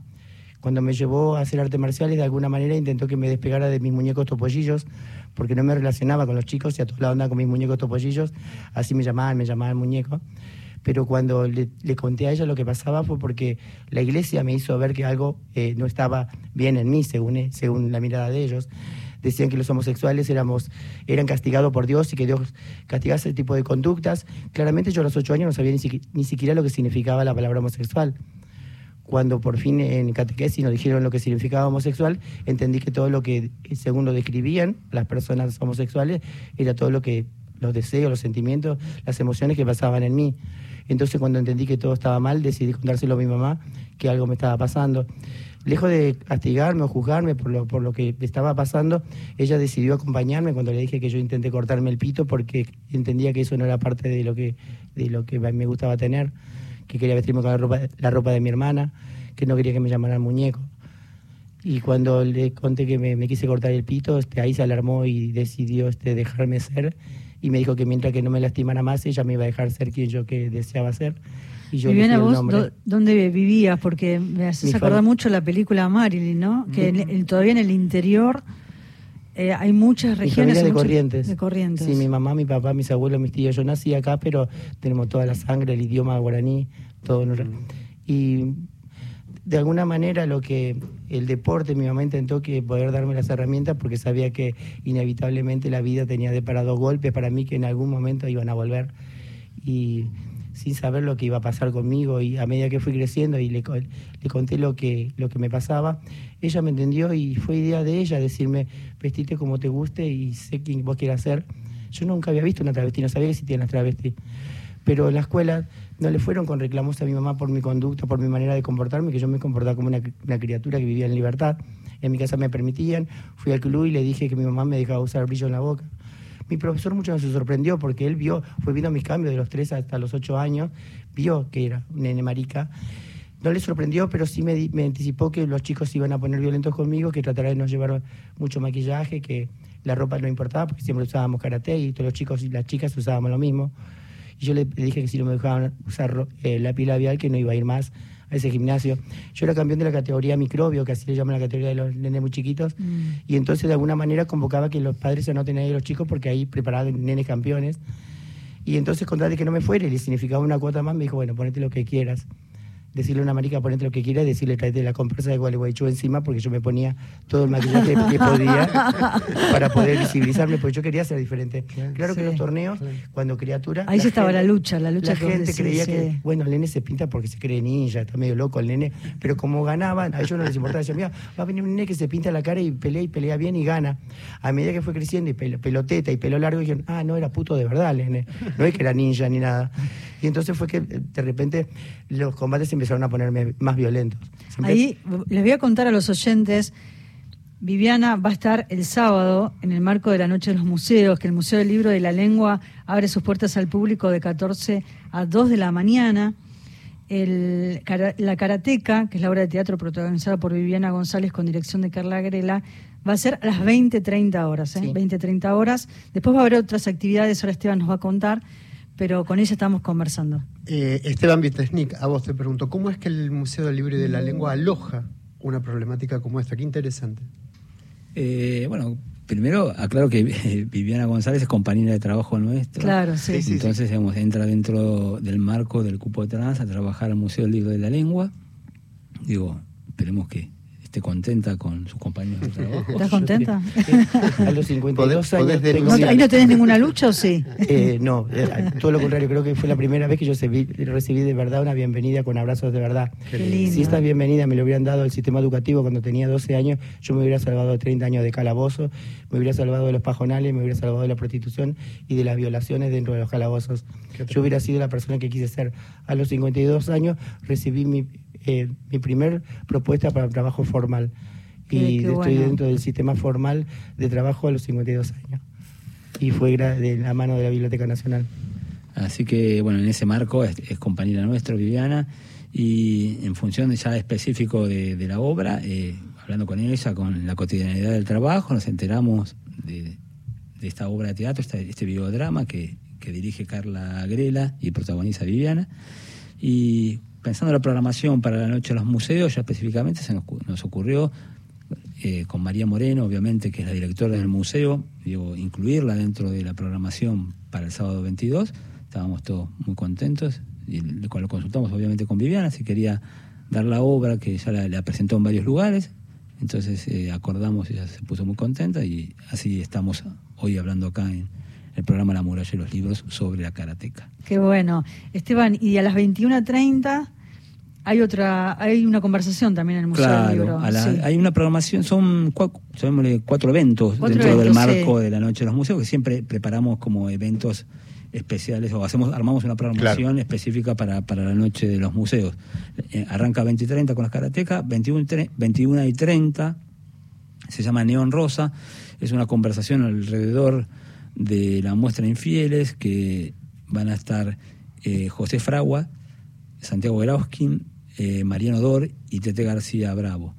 Cuando me llevó a hacer artes marciales, de alguna manera intentó que me despegara de mis muñecos topollillos, porque no me relacionaba con los chicos y a todos lados andaba con mis muñecos topollillos, así me llamaban, me llamaban muñeco. Pero cuando le, conté a ella lo que pasaba fue porque la iglesia me hizo ver que algo eh, no estaba bien en mí, según, eh, según la mirada de ellos. Decían que los homosexuales éramos, eran castigados por Dios y que Dios castigaba ese tipo de conductas. Claramente yo a los ocho años no sabía ni, ni siquiera lo que significaba la palabra homosexual cuando por fin en catequesis nos dijeron lo que significaba homosexual, entendí que todo lo que, según lo describían las personas homosexuales, era todo lo que, los deseos, los sentimientos, las emociones que pasaban en mí. Entonces cuando entendí que todo estaba mal, decidí contárselo a mi mamá, que algo me estaba pasando. Lejos de castigarme o juzgarme por lo, por lo que estaba pasando, ella decidió acompañarme cuando le dije que yo intenté cortarme el pito porque entendía que eso no era parte de lo que, de lo que me gustaba tener que quería vestirme con la ropa, la ropa de mi hermana, que no quería que me llamaran muñeco. Y cuando le conté que me, me quise cortar el pito, este, ahí se alarmó y decidió este, dejarme ser. Y me dijo que mientras que no me lastimara más, ella me iba a dejar ser quien yo que deseaba ser. Y yo
Viviana, vos, do- ¿dónde vivías? Porque me haces
Mi
acordar mucho la película Marilyn, ¿no? Que en- en- todavía en el interior eh, hay muchas regiones.
de
muchas-
Corrientes.
De Corrientes.
Sí, mi mamá, mi papá, mis abuelos, mis tíos. Yo nací acá, pero tenemos toda la sangre, el idioma guaraní, todo. ¿no? Y de alguna manera lo que el deporte, mi mamá intentó que poder darme las herramientas porque sabía que inevitablemente la vida tenía de para dos golpes para mí que en algún momento iban a volver. Y sin saber lo que iba a pasar conmigo y a medida que fui creciendo y le, co- le conté lo que, lo que me pasaba, ella me entendió y fue idea de ella decirme, vestite como te guste y sé quién vos quieras ser. Yo nunca había visto una travesti, no sabía que existían las travestis. Pero en la escuela no le fueron con reclamos a mi mamá por mi conducta, por mi manera de comportarme, que yo me comportaba como una, una criatura que vivía en libertad. En mi casa me permitían, fui al club y le dije que mi mamá me dejaba usar brillo en la boca. Mi profesor mucho se sorprendió porque él vio, fue viendo mis cambios de los 3 hasta los 8 años, vio que era un nene marica. No le sorprendió, pero sí me, me anticipó que los chicos se iban a poner violentos conmigo, que tratara de no llevar mucho maquillaje, que la ropa no importaba porque siempre usábamos karate y todos los chicos y las chicas usábamos lo mismo. Y yo le, dije que si no me dejaban usar eh, lápiz labial, que no iba a ir más a ese gimnasio. Yo era campeón de la categoría microbio, que así le llaman la categoría de los nenes muy chiquitos, y entonces de alguna manera convocaba que los padres se anoten ahí a los chicos porque ahí preparaban nenes campeones. Y entonces con tal de que no me fuera y le significaba una cuota más, me dijo, bueno, ponete lo que quieras. Decirle a una marica, ponete lo que quieras y decirle, tráete la compresa de Gualeguaychú encima porque yo me ponía todo el maquillaje que podía para poder visibilizarme, porque yo quería ser diferente. Claro que los torneos, cuando criatura...
Ahí sí estaba la lucha, la lucha
la
que
gente
decís,
creía
sí.
que, bueno, el nene se pinta porque se cree ninja, está medio loco el nene, pero como ganaban, a ellos no les importaba, decían, mira, va a venir un nene que se pinta la cara y pelea y pelea bien y gana. A medida que fue creciendo y pelo- peloteta y pelo largo, dijeron, ah, no, era puto de verdad el nene, no es que era ninja ni nada. Y entonces fue que de repente los combates empezaron a ponerme más violentos. Siempre-
Ahí les voy a contar a los oyentes. Viviana va a estar el sábado en el marco de la Noche de los Museos, que el Museo del Libro de la Lengua abre sus puertas al público de 14 a 2 de la mañana. El, la Karateca, que es la obra de teatro protagonizada por Viviana González con dirección de Carla Grela, va a ser a las 20-30 horas. ¿eh? 20-30 horas. Después va a haber otras actividades, ahora Esteban nos va a contar, pero con ella estamos conversando.
Eh, Esteban Vitesnik, a vos te pregunto, ¿cómo es que el Museo del Libro y de la Lengua aloja una problemática como esta? Qué interesante.
Eh, bueno, primero aclaro que Viviana González es compañera de trabajo nuestra.
Claro, sí. Sí, sí,
Entonces, digamos, entra dentro del marco del cupo trans a trabajar al Museo del Libro de la Lengua. Digo, esperemos que esté contenta con sus compañeros de trabajo.
¿Estás contenta?
A los 52
Podés- podés
años... tengo-
¿No- ¿Ahí no tenés ninguna lucha o sí?
Eh, no, eh, todo lo contrario, creo que fue la primera vez que yo recibí de verdad una bienvenida con abrazos de verdad.
Qué lindo.
Si esta bienvenida me lo hubieran dado el sistema educativo cuando tenía 12 años, yo me hubiera salvado de 30 años de calabozo, me hubiera salvado de los pajonales, me hubiera salvado de la prostitución y de las violaciones dentro de los calabozos. Yo hubiera sido la persona que quise ser. A los 52 años recibí mi, eh, mi primer propuesta para trabajo formal.
Qué-
y
qué
estoy
bueno.
dentro del sistema formal de trabajo a los 52 años. Y fue de la mano de la Biblioteca Nacional.
Así que, bueno, en ese marco es, es compañera nuestra, Viviana, y en función ya específico de, de la obra, eh, hablando con ella, con la cotidianidad del trabajo, nos enteramos de, de esta obra de teatro, este, este videodrama que, que dirige Carla Grela y protagoniza Viviana. Y pensando en la programación para la Noche de los Museos, ya específicamente se nos, cu- nos ocurrió eh, con María Moreno, obviamente, que es la directora del museo, digo, incluirla dentro de la programación para el sábado 22. Estábamos todos muy contentos, y lo consultamos obviamente con Viviana, si quería dar la obra que ya la, la presentó en varios lugares. Entonces eh, acordamos, ella se puso muy contenta y así estamos hoy hablando acá en el programa La Muralla y los Libros sobre la karateca.
Qué bueno. Esteban, y a las 21.30 hay otra, hay una conversación también en el Museo del Libro.
Claro, a la-
sí.
hay una programación, son cua- llamémosle cuatro eventos
Cuatro
dentro del marco
sí.
de la Noche de los Museos, que siempre preparamos como eventos especiales o hacemos armamos una programación específica para, para la Noche de los Museos. Eh, arranca 20 y 30 con las karatecas, 21, y tre- 21 y 30 se llama Neón Rosa, es una conversación alrededor de la muestra Infieles que van a estar eh, José Fragua, Santiago Grauskin, eh, Mariano Dor y Tete García Bravo.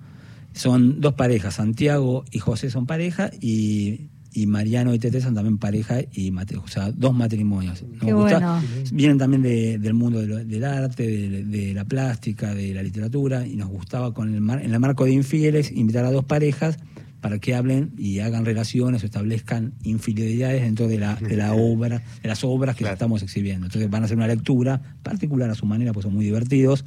Son dos parejas, Santiago y José son pareja y, y Mariano y Tete son también pareja y mate- o sea, dos matrimonios. Nos
Qué
gusta-
bueno.
Vienen también de- del mundo de lo- del arte, de, de la plástica, de la literatura y nos gustaba con el mar- en el marco de Infieles invitar a dos parejas para que hablen y hagan relaciones o establezcan infidelidades dentro de la, de la obra, de las obras que estamos exhibiendo. Entonces van a hacer una lectura particular a su manera, pues son muy divertidos,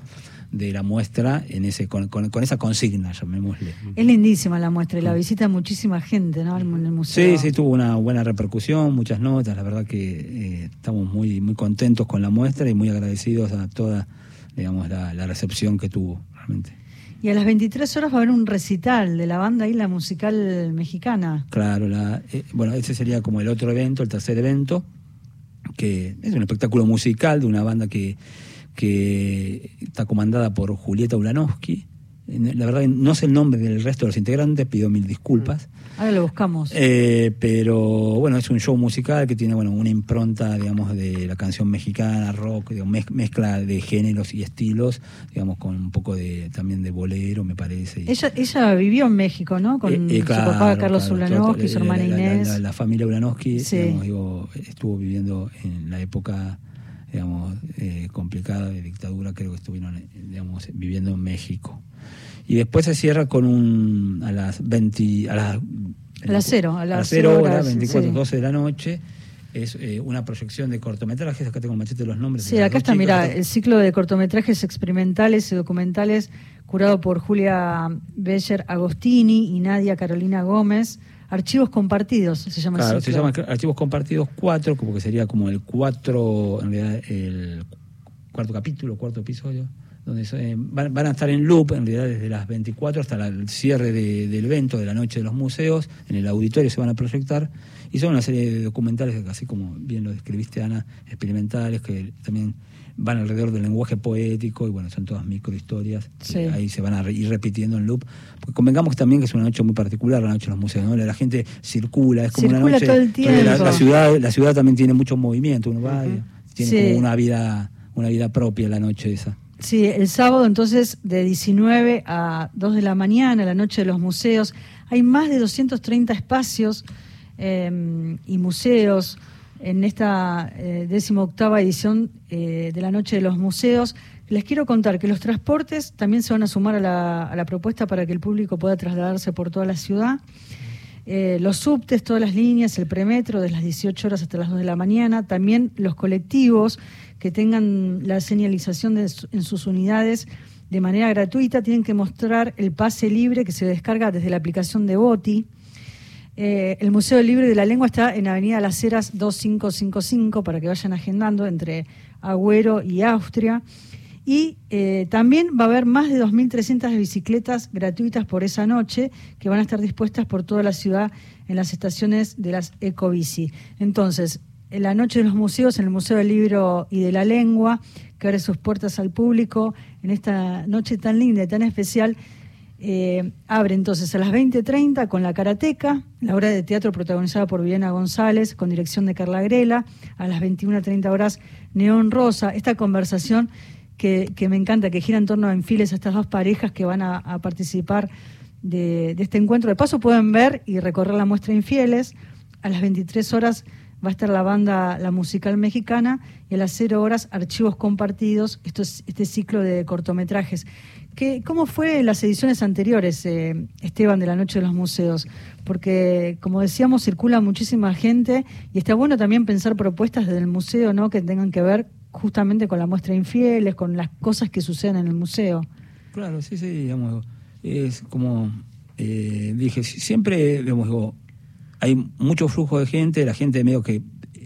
de la muestra en ese con, con- con esa consigna, llamémosle.
Es lindísima la muestra y la visita muchísima gente, ¿no? En el museo.
Sí, sí, tuvo una buena repercusión, muchas notas, la verdad que eh, estamos muy, muy contentos con la muestra y muy agradecidos a toda, digamos, la, la recepción que tuvo, realmente.
Y a las 23 horas va a haber un recital de la banda Isla Musical Mexicana.
Claro, la, eh, bueno, ese sería como el otro evento, el tercer evento, que es un espectáculo musical de una banda que, que está comandada por Julieta Ulanowski. Eh, La verdad, no sé el nombre del resto de los integrantes, pido mil disculpas.
Ahora lo buscamos.
Eh, pero bueno, es un show musical que tiene bueno una impronta, digamos, de la canción mexicana, rock, digamos, mez- mezcla de géneros y estilos, digamos, con un poco de también de bolero, me parece.
Ella, ella vivió en México, ¿no? Con
eh, eh,
su papá Carlos
claro,
Ulanowski, su
la-
hermana
la,
Inés.
La, la familia Ulanowski,
Sí.
digamos, digo, estuvo viviendo en la época, digamos, eh, de creo que estuvieron, eh, digamos, viviendo en México. Y después se cierra con un, a las 20, a las,
A las cero, a
a
las
las 0
cero
horas,
horas,
24,
sí.
12 de la noche, es eh, una proyección de cortometrajes, acá tengo machete los nombres. de
Sí, acá está, mira, el ciclo de cortometrajes experimentales y documentales curado por Julia Becher Agostini y Nadia Carolina Gómez. Archivos compartidos, se llama
Claro,
el
se llama Archivos Compartidos 4, como que sería como el 4, en realidad el cuarto capítulo, cuarto episodio, donde se- van, van a estar en loop, en realidad desde las 24 hasta la- el cierre de- del evento de la noche de los museos, en el auditorio se van a proyectar, y son una serie de documentales, así como bien lo describiste Ana, experimentales, que también van alrededor del lenguaje poético, y bueno, son todas microhistorias,
Sí.
ahí se van a re- ir repitiendo en loop, porque convengamos también que es una noche muy particular, la noche de los museos, ¿no? La gente circula, es como
Circula
una noche...
todo el
La, ciudad, la ciudad también tiene mucho movimiento, uno va y tiene
Sí.
como una vida, una vida propia la noche esa.
Sí, el sábado entonces de 19 a 2 de la mañana, la noche de los museos. Hay más de 230 espacios eh, y museos en esta eh, 18 edición eh, de la noche de los museos. Les quiero contar que los transportes también se van a sumar a la, a la propuesta para que el público pueda trasladarse por toda la ciudad. Eh, los subtes, todas las líneas, el premetro desde las 18 horas hasta las 2 de la mañana, también los colectivos que tengan la señalización en sus unidades de manera gratuita tienen que mostrar el pase libre que se descarga desde la aplicación de Boti. Eh, el Museo Libre de la Lengua está en Avenida Las Heras 2555 para que vayan agendando entre Agüero y Austria. Y eh, también va a haber más de 2.300 bicicletas gratuitas por esa noche que van a estar dispuestas por toda la ciudad en las estaciones de las Ecobici. Entonces, en la noche de los museos, en el Museo del Libro y de la Lengua, que abre sus puertas al público en esta noche tan linda y tan especial, eh, abre entonces a las 20.30 con La Karateca, la obra de teatro protagonizada por Viviana González, con dirección de Carla Grela, a las 21.30 horas Neón Rosa, esta conversación que, me encanta, que gira en torno a Enfiles, a estas dos parejas que van a, a participar de, de este encuentro. De paso pueden ver y recorrer la muestra Infieles, a las 23 horas va a estar la banda La Musical Mexicana y a las 0 horas Archivos Compartidos, este ciclo de cortometrajes. ¿Qué, ¿Cómo fue las ediciones anteriores, eh, Esteban, de la Noche de los Museos? Porque, como decíamos, circula muchísima gente y está bueno también pensar propuestas desde el museo ¿no? que tengan que ver justamente con la muestra Infieles, con las cosas que suceden en el museo.
Claro, sí, sí, digamos, es como eh, dije, si- siempre, digamos, hay mucho flujo de gente, la gente medio que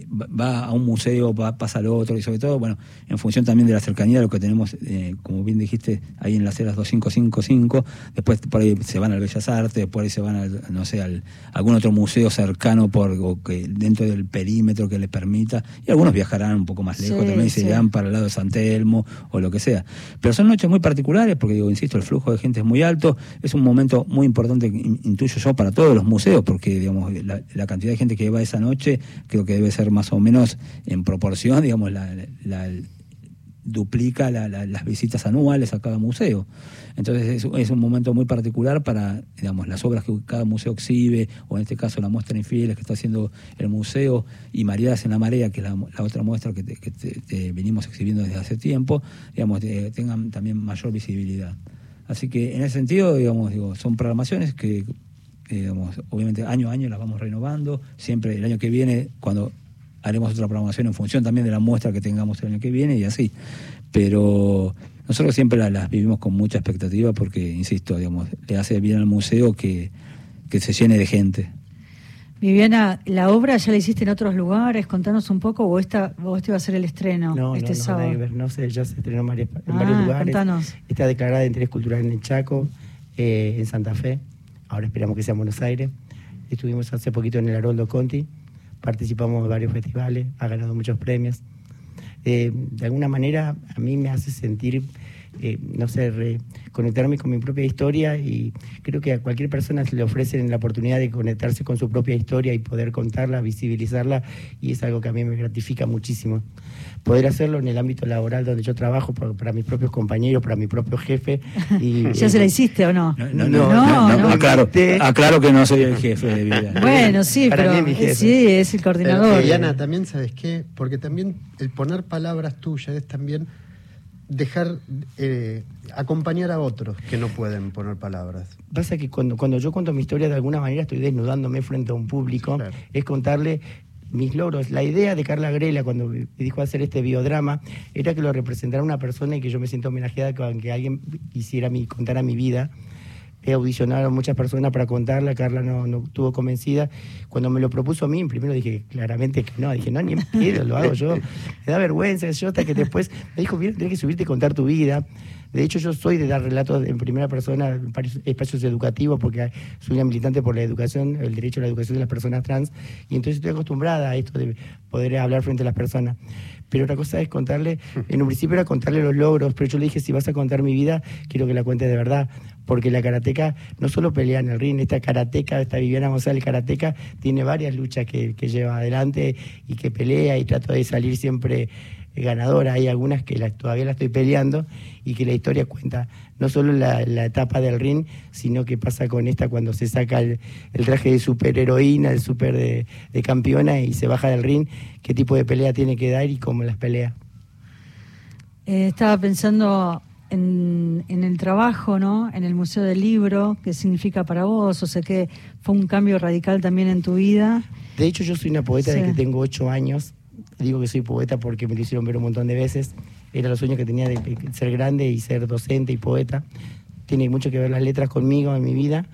va- a un museo, va, pasa al otro, y sobre todo, bueno, en función también de la cercanía de lo que tenemos, eh, como bien dijiste, ahí en las ceras 2555, después por ahí se van al Bellas Artes, por ahí se van, al, no sé, al algún otro museo cercano por o que dentro del perímetro que les permita, y algunos viajarán un poco más lejos
Sí,
también y se
sí.
irán para el lado de San Telmo o lo que sea. Pero son noches muy particulares porque, digo, insisto, el flujo de gente es muy alto, es un momento muy importante, in- intuyo yo, para todos los museos, porque, digamos, la, la cantidad de gente que va esa noche creo que debe ser más o menos en proporción, digamos, la, duplica la- la- las visitas anuales a cada museo. Entonces es, es un momento muy particular para, digamos, las obras que cada museo exhibe, o en este caso la muestra Infieles que está haciendo el museo, y Mariadas en la Marea, que es la, otra muestra que, te- venimos exhibiendo desde hace tiempo, digamos, tengan también mayor visibilidad. Así que en ese sentido, digamos, digo, son programaciones que digamos, obviamente año a año las vamos renovando, siempre el año que viene, cuando haremos otra programación en función también de la muestra que tengamos el año que viene y así. Pero nosotros siempre la- las, vivimos con mucha expectativa porque, insisto, digamos, le hace bien al museo que, que se llene de gente.
Viviana, ¿la obra ya la hiciste en otros lugares? Contanos un poco, o, esta, o este va a ser el estreno
No,
este
no, no,
sábado.
nada ver, no sé, ya se estrenó en varios, en
Ah,
varios lugares.
contanos.
Está declarada de interés cultural en el Chaco, eh, en Santa Fe. Ahora esperamos que sea en Buenos Aires. Estuvimos hace poquito en el Haroldo Conti, participamos de varios festivales, ha ganado muchos premios. Eh, de alguna manera a mí me hace sentir, eh, no sé, re- conectarme con mi propia historia y creo que a cualquier persona se le ofrecen la oportunidad de conectarse con su propia historia y poder contarla, visibilizarla y es algo que a mí me gratifica muchísimo. Poder hacerlo en el ámbito laboral donde yo trabajo por- para mis propios compañeros, para mi propio jefe. Y,
¿Ya se la hiciste o no?
No, no, no, no, aclaro, aclaro que no soy el jefe de Viviana.
Bueno, sí,
Para
pero
mí es mi
eh,
jefe.
sí, es el coordinador.
Pero, Diana, también sabes qué, porque también el poner palabras tuyas es también dejar eh, acompañar a otros que no pueden poner palabras.
Pasa que cuando, cuando yo cuento mi historia, de alguna manera estoy desnudándome frente a un público, es contarle mis logros. La idea de Carla Grela, cuando me dijo hacer este biodrama, era que lo representara una persona y que yo me siento homenajeada con que alguien quisiera mi, contara mi vida. He audicionado a muchas personas para contarla, Carla no, no estuvo convencida. Cuando me lo propuso a mí, primero dije claramente que no, dije, no, ni en pedo, lo hago yo. Me da vergüenza, yo hasta que después me dijo, mira, tenés que subirte y contar tu vida. De hecho, yo soy de dar relatos en primera persona en espacios educativos porque soy una militante por la educación, el derecho a la educación de las personas trans, y entonces estoy acostumbrada a esto de poder hablar frente a las personas. Pero otra cosa es contarle, en un principio era contarle los logros, pero yo le dije, si vas a contar mi vida, quiero que la cuentes de verdad, porque la karateca no solo pelea en el ring, esta karateca, esta Viviana González karateca, tiene varias luchas que, lleva adelante y que pelea y trato de salir siempre ganadora. Hay algunas que la- todavía la estoy peleando y que la historia cuenta no solo la, etapa del ring, sino que pasa con esta cuando se saca el, el traje de superheroína, el super de, de campeona y se baja del ring, qué tipo de pelea tiene que dar y cómo las pelea.
Eh, estaba pensando en, en el trabajo, ¿no? En el Museo del Libro, qué significa para vos, o sea que fue un cambio radical también en tu vida.
De hecho, yo soy una poeta
Sí.
desde que tengo ocho años. Digo que soy poeta porque me lo hicieron ver un montón de veces. Era los sueños que tenía de ser grande y ser docente y poeta. Tiene mucho que ver las letras conmigo en mi vida.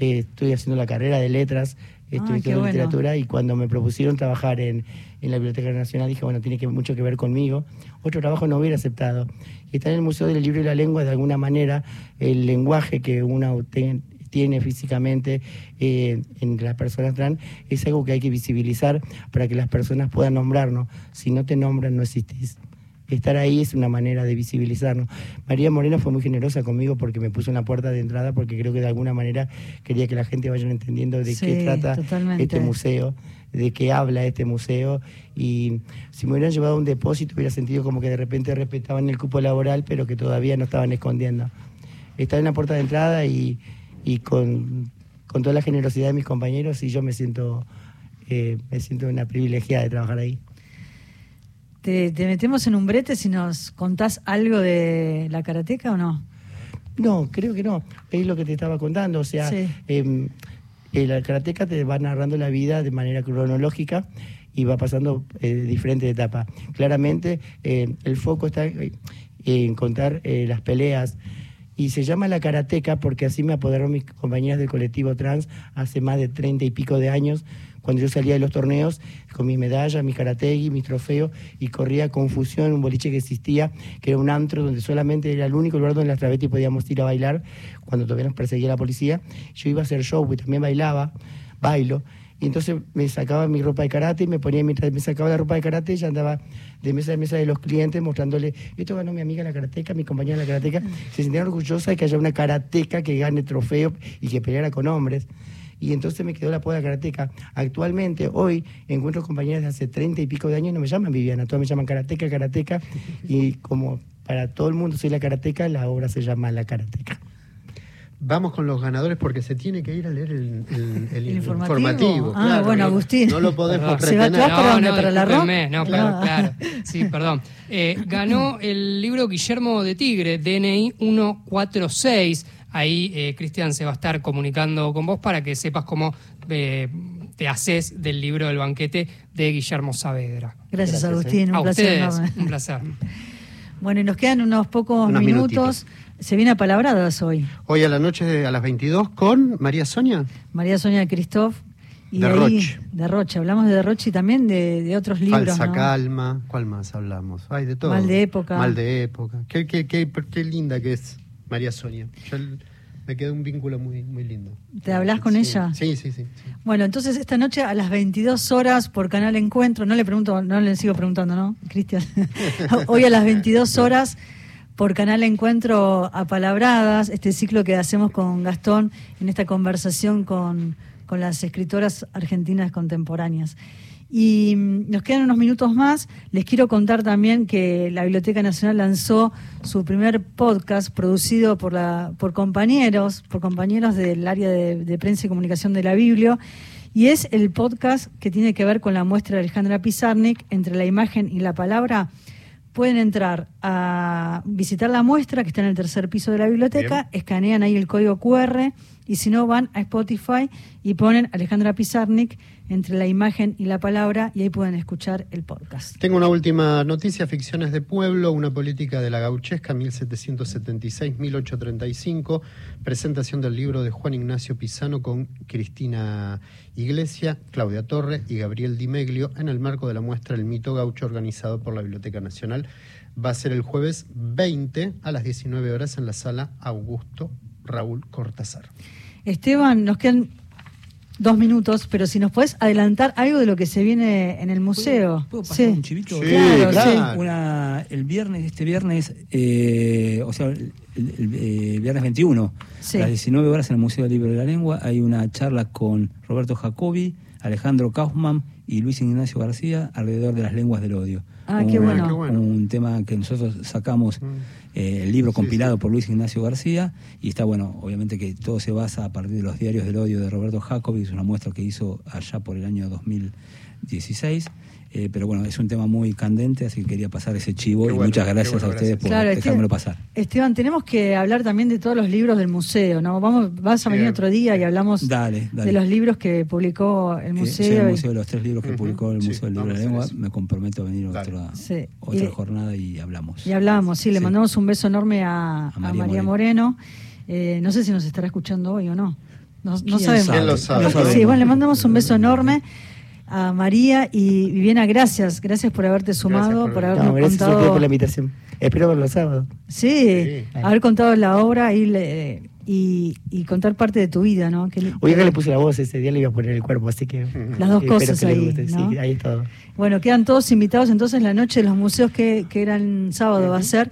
Eh, estoy haciendo la carrera de letras, estoy
Ah,
estudiando
bueno.
literatura y cuando me propusieron trabajar en, en la Biblioteca Nacional dije, bueno, tiene que, mucho que ver conmigo. Otro trabajo no hubiera aceptado. Y estar en el Museo del Libro y la Lengua, de alguna manera, el lenguaje que uno tiene físicamente eh, en las personas trans es algo que hay que visibilizar para que las personas puedan nombrarnos. Si no te nombran, no existís. Estar ahí es una manera de visibilizarnos. María Moreno fue muy generosa conmigo porque me puso una puerta de entrada porque creo que de alguna manera quería que la gente vaya entendiendo de
Sí,
qué trata
totalmente.
este museo, de qué habla este museo. Y si me hubieran llevado a un depósito hubiera sentido como que de repente respetaban el cupo laboral, pero que todavía no estaban escondiendo. Estar en la puerta de entrada y, y con, con toda la generosidad de mis compañeros y yo me siento, eh, me siento una privilegiada de trabajar ahí.
¿Te, te metemos en un brete si nos contás algo de la karateca o no?
No, creo que no. Es lo que te estaba contando. O sea,
Sí.
El karateca te va narrando la vida de manera cronológica y va pasando eh, diferentes etapas. Claramente, eh, el foco está eh, en contar las peleas. Y se llama la karateca porque así me apoderaron mis compañeras del colectivo trans hace más de treinta y pico de años, cuando yo salía de los torneos con mi medalla, mi karategi, mi trofeo, y corría Confusión, un boliche que existía, que era un antro donde solamente era el único lugar donde las travestis podíamos ir a bailar, cuando todavía nos perseguía la policía. Yo iba a hacer show y también bailaba, bailo. Y entonces me sacaba mi ropa de karate y me ponía, mientras me sacaba la ropa de karate, ella andaba de mesa a mesa de los clientes mostrándole, esto ganó mi amiga la karateca, mi compañera la karateca. Se sentían orgullosas de que haya una karateca que gane trofeo y que peleara con hombres. Y entonces me quedó la poda karateca. Actualmente, hoy, encuentro compañeras de hace treinta y pico de años y no me llaman Viviana, todas me llaman karateca, karateca. Y como para todo el mundo soy la karateca, la obra se llama La Karateca.
Vamos con los ganadores porque se tiene que ir a leer el, el- el
¿El informativo?
informativo.
Ah,
claro,
bueno,
no-
Agustín.
No lo podemos
¿Se va atrás para dónde? ¿Para la?
No, pero,
Ah.
claro. Sí, perdón. Eh, ganó el libro Guillermo de Tigre, DNI 146. Ahí eh, Cristian se va a estar comunicando con vos para que sepas cómo eh, te haces del libro del banquete de Guillermo Saavedra.
Gracias,
Gracias,
Agustín, un
a
placer
ustedes, un placer.
Bueno, y nos quedan unos pocos
Unos
minutos.
minutitos.
Se viene a palabradas hoy.
Hoy a la noche a las 22 con María Sonia.
María Sonia Christoph. Y
De Roche.
De Roche. Hablamos de Roche y también de, de otros libros.
Falsa
¿no?
calma. ¿Cuál más hablamos? Ay, de todo.
Mal de época.
Mal de época. Qué, qué, qué, qué linda que es María Sonia. Yo me quedó un vínculo muy, muy lindo.
¿Te hablas con
Sí.
ella?
Sí, sí, sí. sí.
Bueno, entonces esta noche a las 22 horas por Canal Encuentro, no le pregunto, no le sigo preguntando, ¿no, Cristian? Hoy a las 22 horas por Canal Encuentro a Palabradas, este ciclo que hacemos con Gastón en esta conversación con, con las escritoras argentinas contemporáneas. Y mm, nos quedan unos minutos más. Les quiero contar también que la Biblioteca Nacional lanzó su primer podcast producido por, la, por compañeros, por compañeros del área de, prensa y comunicación de la Biblio. Y es el podcast que tiene que ver con la muestra de Alejandra Pizarnik, entre la imagen y la palabra. Pueden entrar a visitar la muestra que está en el tercer piso de la biblioteca, escanean ahí el código QR y si no van a Spotify y ponen Alejandra Pizarnik entre la imagen y la palabra y ahí pueden escuchar el podcast.
Tengo una última noticia, Ficciones de Pueblo, una política de la gauchesca 1776-1835, presentación del libro de Juan Ignacio Pisano con Cristina Iglesia, Claudia Torre y Gabriel Di Meglio en el marco de la muestra El mito gaucho organizado por la Biblioteca Nacional. Va a ser el jueves 20 a las 19 horas en la sala Augusto Raúl Cortázar.
Esteban, nos quedan dos minutos, pero si nos puedes adelantar algo de lo que se viene en el museo.
¿Puedo pasar
Sí.
un chivito?
Sí, Claro, claro. sí.
Una, el viernes, este viernes, eh, o sea, el, el- el, eh, viernes 21,
Sí.
a las 19 horas en el Museo del Libro de la Lengua, hay una charla con Roberto Jacobi, Alejandro Kaufman y Luis Ignacio García alrededor de las lenguas del odio.
Ah,
un,
qué bueno.
Qué bueno.
Un tema que nosotros sacamos, eh, el libro compilado por Luis Ignacio García, y está bueno, obviamente que todo se basa a partir de los diarios del odio de Roberto Jacobi, es una muestra que hizo allá por el año 2016. Eh, pero bueno, es un tema muy candente, así que quería pasar ese chivo
Qué
y
bueno,
muchas gracias
bueno,
a ustedes
gracias.
por
Claro,
dejármelo pasar.
Esteban, tenemos que hablar también de todos los libros del museo, ¿no? Vamos, vas a venir
Sí.
otro día y hablamos
Dale, dale.
de los libros que publicó el
Eh,
museo.
yo en el
y-
museo de los tres libros que
Ujú,
publicó el
sí,
Museo del Libro de
a
la Lengua, me comprometo a venir a
Dale.
otra,
Sí.
otra
Y-
jornada y hablamos.
Y hablamos, sí, le
Sí.
mandamos un beso enorme a, a
María
María, Moreno. Eh, no sé si nos estará escuchando hoy o no. No, no
¿Quién
sabemos.
sabe?
¿Quién lo sabe?
No
Sí,
sabemos.
bueno, le mandamos un beso enorme a María y Viviana, gracias, gracias por haberte sumado,
por
por, habernos
No, gracias
contado.
por la invitación. Espero verlo sábado.
Sí,
Sí.
haber contado la obra y, le- y, y contar parte de tu vida, ¿no? Que-
Hoy acá le puse la voz, ese día le iba a poner el cuerpo, así que...
Las dos cosas
que
ahí,
guste.
¿no?
Sí, ahí es todo.
Bueno, quedan todos invitados entonces la noche de los museos que, que eran sábado va a ser.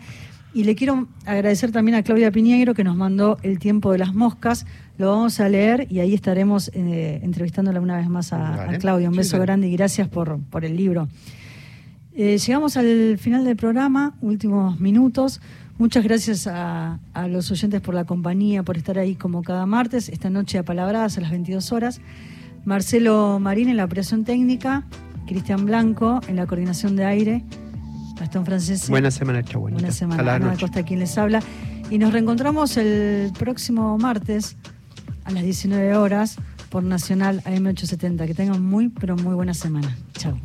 Y le quiero agradecer también a Claudia Piñeiro que nos mandó El tiempo de las moscas. Lo vamos a leer y ahí estaremos eh, entrevistándola una vez más a,
Vale.
a Claudia. Un beso grande y gracias por, por el libro. Eh, llegamos al final del programa, últimos minutos. Muchas gracias a, a los oyentes por la compañía, por estar ahí como cada martes, esta noche a Palabradas a las 22 horas. Marcelo Marín en la operación técnica, Cristian Blanco en la coordinación de aire, Gastón Francese.
Buena semana, chau.
Buena
A
semana.
la
Ana
noche.
Costa quien les habla. Y nos reencontramos el próximo martes a las 19 horas por Nacional AM870. Que tengan muy, pero muy buena semana. Chao.